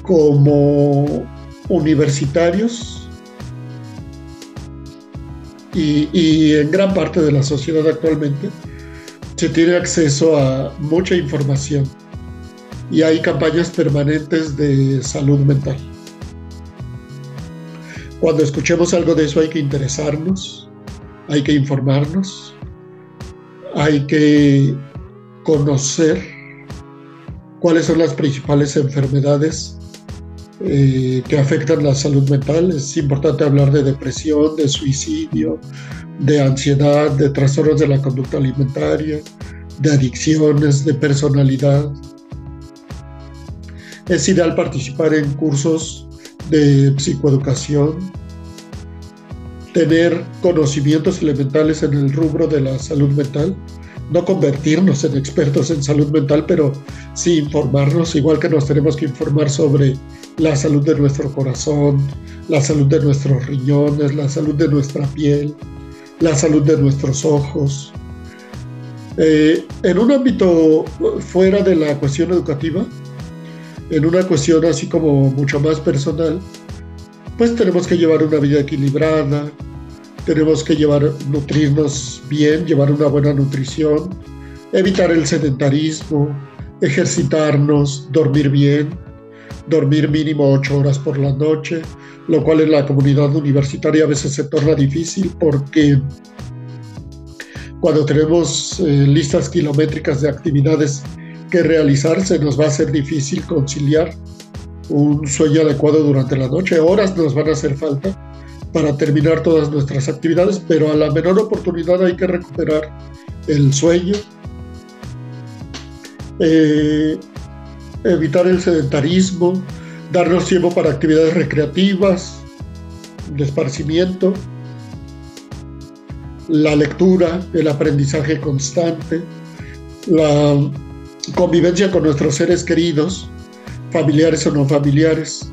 S3: como universitarios y, en gran parte de la sociedad actualmente se tiene acceso a mucha información y hay campañas permanentes de salud mental. Cuando escuchemos algo de eso hay que interesarnos, hay que informarnos, hay que conocer cuáles son las principales enfermedades eh, que afectan la salud mental. Es importante hablar de depresión, de suicidio, de ansiedad, de trastornos de la conducta alimentaria, de adicciones, de personalidad. Es ideal participar en cursos de psicoeducación, tener conocimientos elementales en el rubro de la salud mental no convertirnos en expertos en salud mental, pero sí informarnos, igual que nos tenemos que informar sobre la salud de nuestro corazón, la salud de nuestros riñones, la salud de nuestra piel, la salud de nuestros ojos. Eh, en un ámbito fuera de la cuestión educativa, en una cuestión así como mucho más personal, pues tenemos que llevar una vida equilibrada, tenemos que llevar, nutrirnos bien, llevar una buena nutrición, evitar el sedentarismo, ejercitarnos, dormir bien, dormir mínimo ocho horas por la noche, lo cual en la comunidad universitaria a veces se torna difícil porque cuando tenemos eh, listas kilométricas de actividades que realizar, se nos va a ser difícil conciliar un sueño adecuado durante la noche. Horas nos van a hacer falta para terminar todas nuestras actividades, pero a la menor oportunidad hay que recuperar el sueño, eh, evitar el sedentarismo, darnos tiempo para actividades recreativas, de esparcimiento, la lectura, el aprendizaje constante, la convivencia con nuestros seres queridos, familiares o no familiares,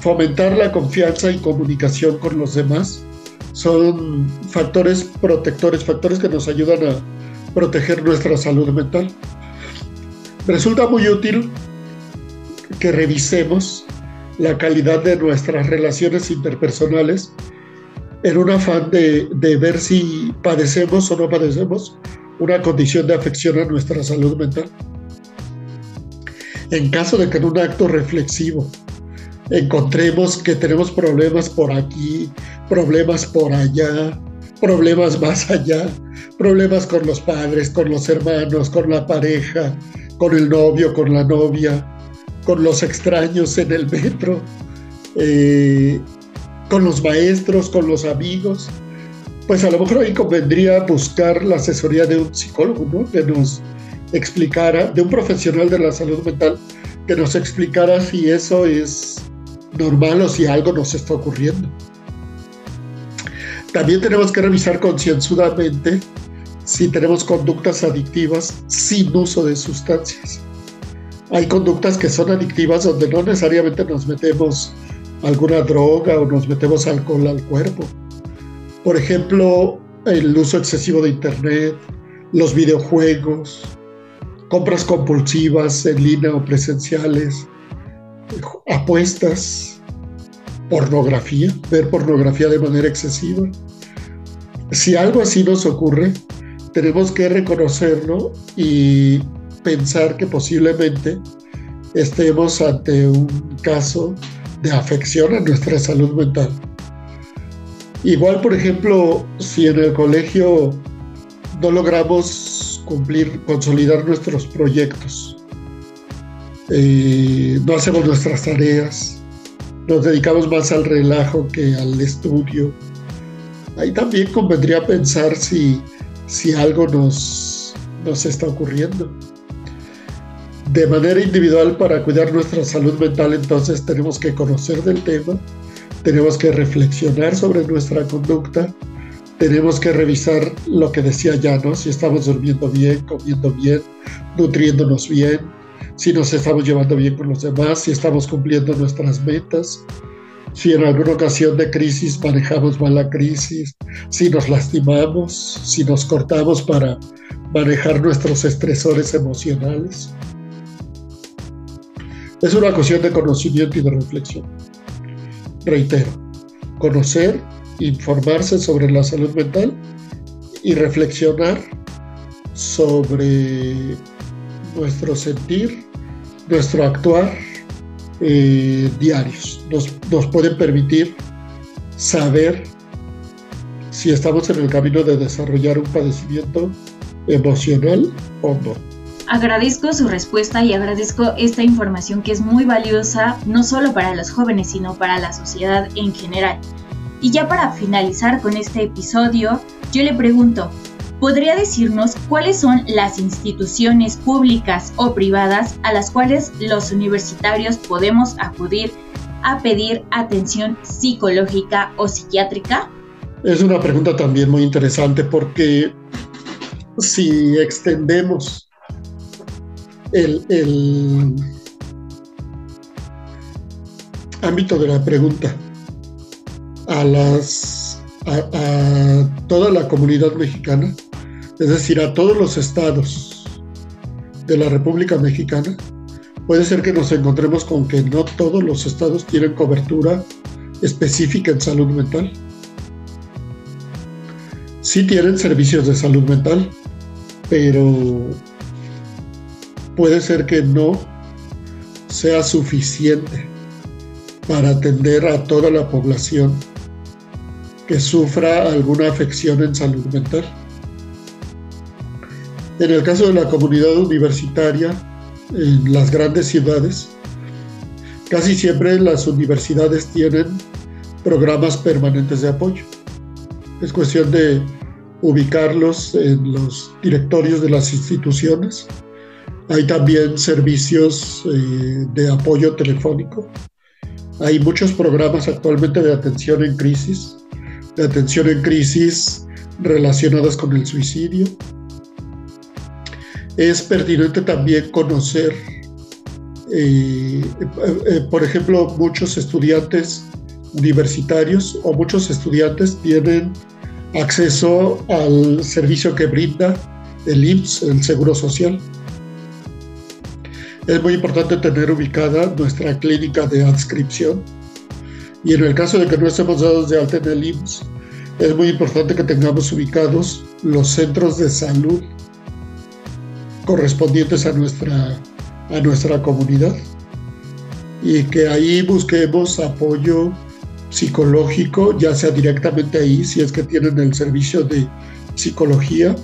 S3: fomentar la confianza y comunicación con los demás son factores protectores, factores que nos ayudan a proteger nuestra salud mental. Resulta muy útil que revisemos la calidad de nuestras relaciones interpersonales en un afán de, de, ver si padecemos o no padecemos una condición de afección a nuestra salud mental. En caso de que en un acto reflexivo encontremos que tenemos problemas por aquí, problemas por allá, problemas más allá, problemas con los padres, con los hermanos, con la pareja, con el novio, con la novia, con los extraños en el metro, eh, con los maestros, con los amigos, pues a lo mejor ahí convendría buscar la asesoría de un psicólogo, ¿no? Que nos explicara, de un profesional de la salud mental, que nos explicara si eso es normal o si algo nos está ocurriendo. También tenemos que revisar concienzudamente si tenemos conductas adictivas sin uso de sustancias. Hay conductas que son adictivas donde no necesariamente nos metemos alguna droga o nos metemos alcohol al cuerpo. Por ejemplo, el uso excesivo de Internet, los videojuegos, compras compulsivas en línea o presenciales, apuestas, pornografía, ver pornografía de manera excesiva. Si algo así nos ocurre, tenemos que reconocerlo y pensar que posiblemente estemos ante un caso de afección a nuestra salud mental. Igual, por ejemplo, si en el colegio no logramos cumplir, consolidar nuestros proyectos, eh, no hacemos nuestras tareas, nos dedicamos más al relajo que al estudio. Ahí también convendría pensar si, si algo nos, nos está ocurriendo. De manera individual, para cuidar nuestra salud mental, entonces tenemos que conocer del tema, tenemos que reflexionar sobre nuestra conducta, tenemos que revisar lo que decía ya, ¿no? Si estamos durmiendo bien, comiendo bien, nutriéndonos bien, si nos estamos llevando bien con los demás, si estamos cumpliendo nuestras metas, si en alguna ocasión de crisis manejamos mal la crisis, si nos lastimamos, si nos cortamos para manejar nuestros estresores emocionales. Es una cuestión de conocimiento y de reflexión. Reitero, conocer, informarse sobre la salud mental y reflexionar sobre nuestro sentir, nuestro actuar eh, diarios. Nos, nos pueden permitir saber si estamos en el camino de desarrollar un padecimiento emocional o no.
S2: Agradezco su respuesta y agradezco esta información que es muy valiosa no solo para los jóvenes, sino para la sociedad en general. Y ya para finalizar con este episodio, yo le pregunto, ¿podría decirnos cuáles son las instituciones públicas o privadas a las cuales los universitarios podemos acudir a pedir atención psicológica o psiquiátrica?
S3: Es una pregunta también muy interesante porque si extendemos el, ámbito de la pregunta a las a, toda la comunidad mexicana, es decir, a todos los estados de la República Mexicana, puede ser que nos encontremos con que no todos los estados tienen cobertura específica en salud mental. Sí tienen servicios de salud mental, pero puede ser que no sea suficiente para atender a toda la población que sufra alguna afección en salud mental. En el caso de la comunidad universitaria, en las grandes ciudades, casi siempre las universidades tienen programas permanentes de apoyo. Es cuestión de ubicarlos en los directorios de las instituciones. Hay también servicios eh, de apoyo telefónico. Hay muchos programas actualmente de atención en crisis de atención en crisis relacionadas con el suicidio. Es pertinente también conocer, eh, eh, por ejemplo, muchos estudiantes universitarios o muchos estudiantes tienen acceso al servicio que brinda el IMSS, el Seguro Social. Es muy importante tener ubicada nuestra clínica de adscripción. Y en el caso de que no estemos dados de alta en el IMSS, es muy importante que tengamos ubicados los centros de salud correspondientes a nuestra, a nuestra comunidad y que ahí busquemos apoyo psicológico, ya sea directamente ahí, si es que tienen el servicio de psicología,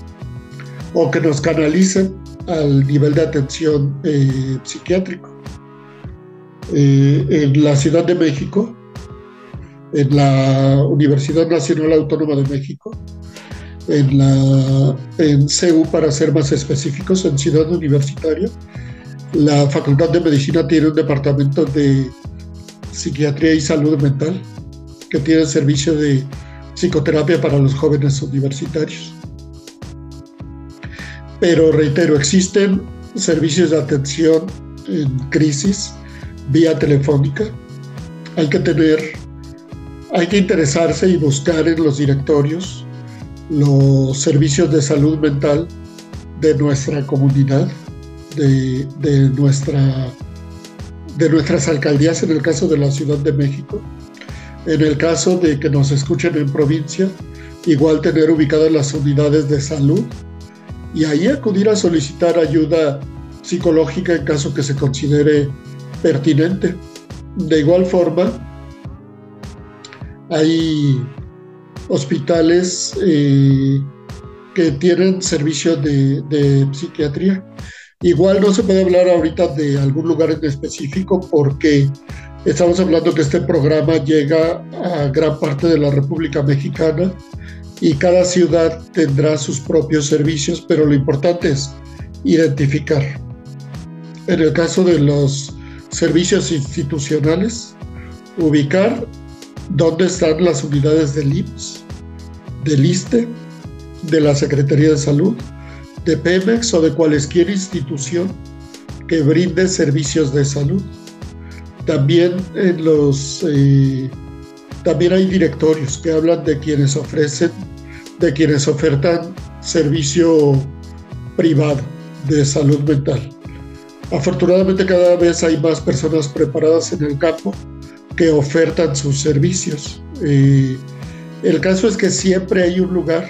S3: o que nos canalicen al nivel de atención eh, psiquiátrico. Eh, en la Ciudad de México en la Universidad Nacional Autónoma de México, en, la, en CEU para ser más específicos, en Ciudad Universitaria. La Facultad de Medicina tiene un departamento de psiquiatría y salud mental que tiene servicio de psicoterapia para los jóvenes universitarios. Pero reitero, existen servicios de atención en crisis vía telefónica. Hay que tener hay que interesarse y buscar en los directorios los servicios de salud mental de nuestra comunidad, de, nuestra, de nuestras alcaldías, en el caso de la Ciudad de México. En el caso de que nos escuchen en provincia, igual tener ubicadas las unidades de salud y ahí acudir a solicitar ayuda psicológica en caso que se considere pertinente. De igual forma, hay hospitales eh, que tienen servicio de, psiquiatría. Igual no se puede hablar ahorita de algún lugar en específico porque estamos hablando que este programa llega a gran parte de la República Mexicana y cada ciudad tendrá sus propios servicios, pero lo importante es identificar. En el caso de los servicios institucionales, ubicar dónde están las unidades del IMSS, del ISTE, de la Secretaría de Salud, de Pemex o de cualquier institución que brinde servicios de salud. También los eh, también hay directorios que hablan de quienes ofrecen, de quienes ofertan servicio privado de salud mental. Afortunadamente cada vez hay más personas preparadas en el campo que ofertan sus servicios. Eh, el caso es que siempre hay un lugar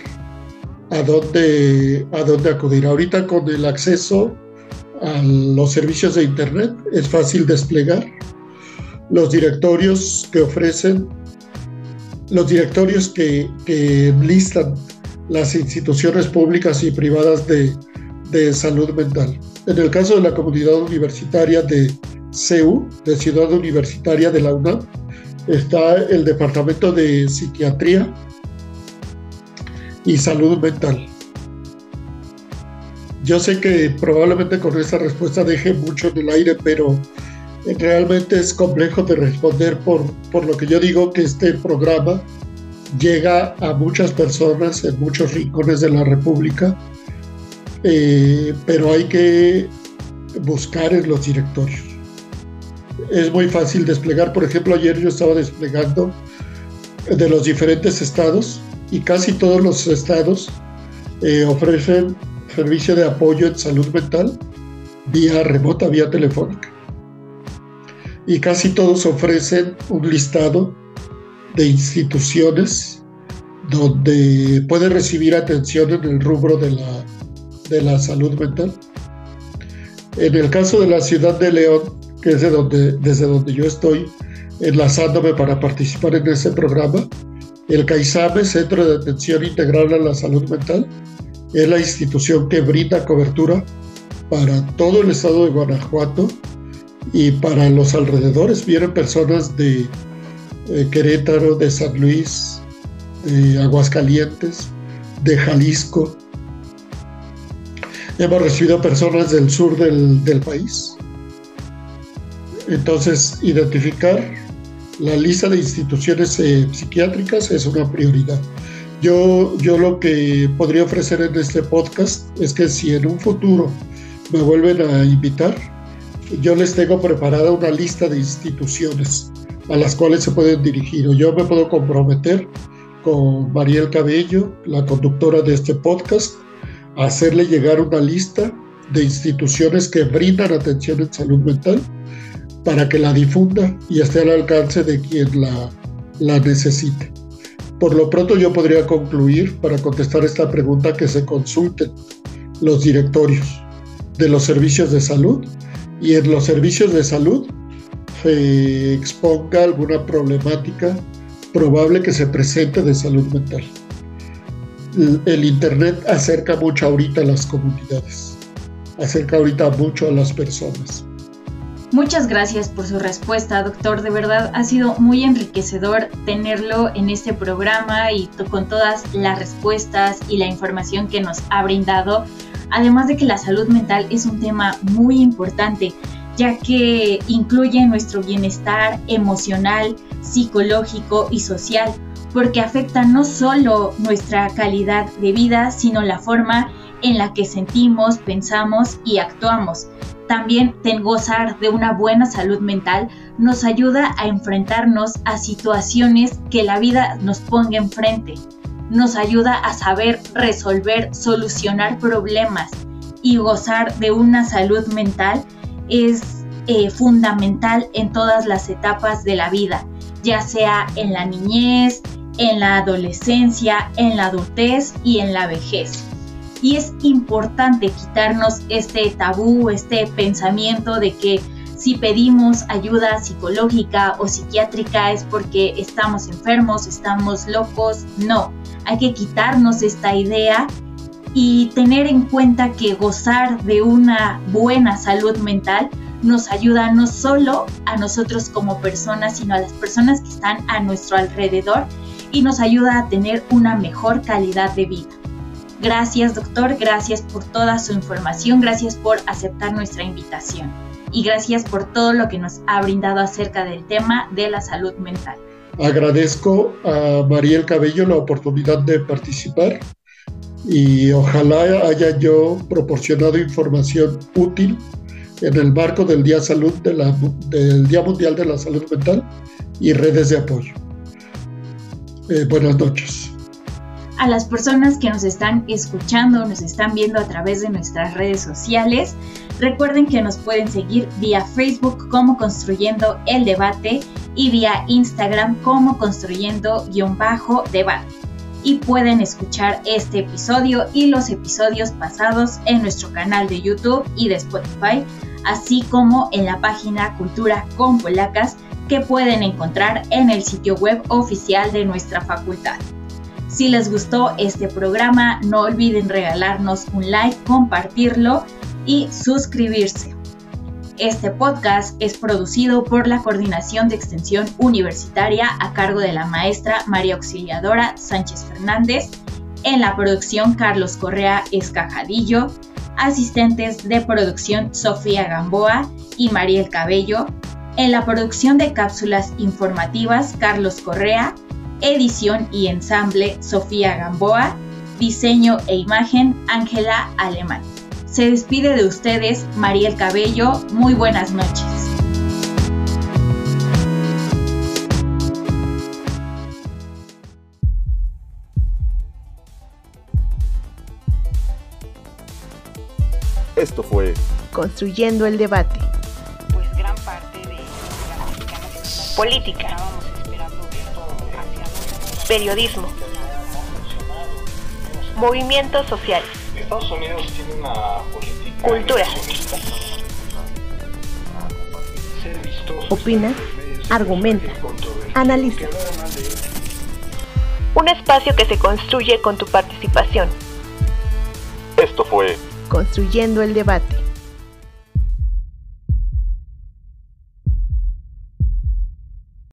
S3: a donde, a dónde acudir. Ahorita con el acceso a los servicios de Internet es fácil desplegar los directorios que ofrecen, los directorios que, que listan las instituciones públicas y privadas de, de salud mental. En el caso de la comunidad universitaria de CEU, de Ciudad Universitaria de la UNAM, está el Departamento de Psiquiatría y salud mental. Yo sé que probablemente con esta respuesta deje mucho en el aire, pero realmente es complejo de responder por, por lo que yo digo que este programa llega a muchas personas en muchos rincones de la República, eh, pero hay que buscar en los directorios. Es muy fácil desplegar, por ejemplo, ayer yo estaba desplegando de los diferentes estados y casi todos los estados eh, ofrecen servicio de apoyo en salud mental vía remota, vía telefónica. Y casi todos ofrecen un listado de instituciones donde puede recibir atención en el rubro de la, de la salud mental. En el caso de la ciudad de León, que es donde, desde donde yo estoy enlazándome para participar en ese programa, el CAISAME, Centro de Atención Integral a la Salud Mental, es la institución que brinda cobertura para todo el estado de Guanajuato y para los alrededores. Vienen personas de eh, Querétaro, de San Luis, de Aguascalientes, de Jalisco. Hemos recibido personas del sur del, del país. Entonces, identificar la lista de instituciones eh, psiquiátricas es una prioridad. Yo, yo lo que podría ofrecer en este podcast es que si en un futuro me vuelven a invitar, yo les tengo preparada una lista de instituciones a las cuales se pueden dirigir. yo me puedo comprometer con Mariel Cabello, la conductora de este podcast, a hacerle llegar una lista de instituciones que brindan atención en salud mental para que la difunda y esté al alcance de quien la, la necesite. Por lo pronto yo podría concluir para contestar esta pregunta que se consulten los directorios de los servicios de salud y en los servicios de salud se exponga alguna problemática probable que se presente de salud mental. El Internet acerca mucho ahorita a las comunidades, acerca ahorita mucho a las personas.
S2: Muchas gracias por su respuesta, doctor. De verdad ha sido muy enriquecedor tenerlo en este programa y con todas las respuestas y la información que nos ha brindado. Además de que la salud mental es un tema muy importante, ya que incluye nuestro bienestar emocional, psicológico y social, porque afecta no solo nuestra calidad de vida, sino la forma en la que sentimos, pensamos y actuamos también gozar de una buena salud mental nos ayuda a enfrentarnos a situaciones que la vida nos ponga enfrente. Nos ayuda a saber resolver, solucionar problemas y gozar de una salud mental es eh, fundamental en todas las etapas de la vida, ya sea en la niñez, en la adolescencia, en la adultez y en la vejez. Y es importante quitarnos este tabú, este pensamiento de que si pedimos ayuda psicológica o psiquiátrica es porque estamos enfermos, estamos locos. No, hay que quitarnos esta idea y tener en cuenta que gozar de una buena salud mental nos ayuda no solo a nosotros como personas, sino a las personas que están a nuestro alrededor y nos ayuda a tener una mejor calidad de vida. Gracias doctor, gracias por toda su información, gracias por aceptar nuestra invitación y gracias por todo lo que nos ha brindado acerca del tema de la salud mental.
S3: Agradezco a Mariel Cabello la oportunidad de participar y ojalá haya yo proporcionado información útil en el marco del Día, Salud de la, del Día Mundial de la Salud Mental y redes de apoyo. Eh, buenas noches.
S2: A las personas que nos están escuchando, nos están viendo a través de nuestras redes sociales, recuerden que nos pueden seguir vía Facebook como Construyendo el Debate y vía Instagram como Construyendo-Debate y pueden escuchar este episodio y los episodios pasados en nuestro canal de YouTube y de Spotify, así como en la página Cultura con Polacas que pueden encontrar en el sitio web oficial de nuestra facultad. Si les gustó este programa, no olviden regalarnos un like, compartirlo y suscribirse. Este podcast es producido por la Coordinación de Extensión Universitaria a cargo de la maestra María Auxiliadora Sánchez Fernández, en la producción Carlos Correa Escajadillo, asistentes de producción Sofía Gamboa y Mariel Cabello, en la producción de cápsulas informativas Carlos Correa, edición y ensamble Sofía Gamboa, diseño e imagen Ángela Alemán. Se despide de ustedes Mariel Cabello. Muy buenas noches.
S1: Esto fue
S5: Construyendo el debate.
S4: Pues gran parte de la política, periodismo, movimientos sociales.
S7: Estados Unidos tiene una política
S4: Cultura.
S5: Opina, argumenta, analiza.
S4: Un espacio que se construye con tu participación.
S1: Esto fue
S5: Construyendo el debate.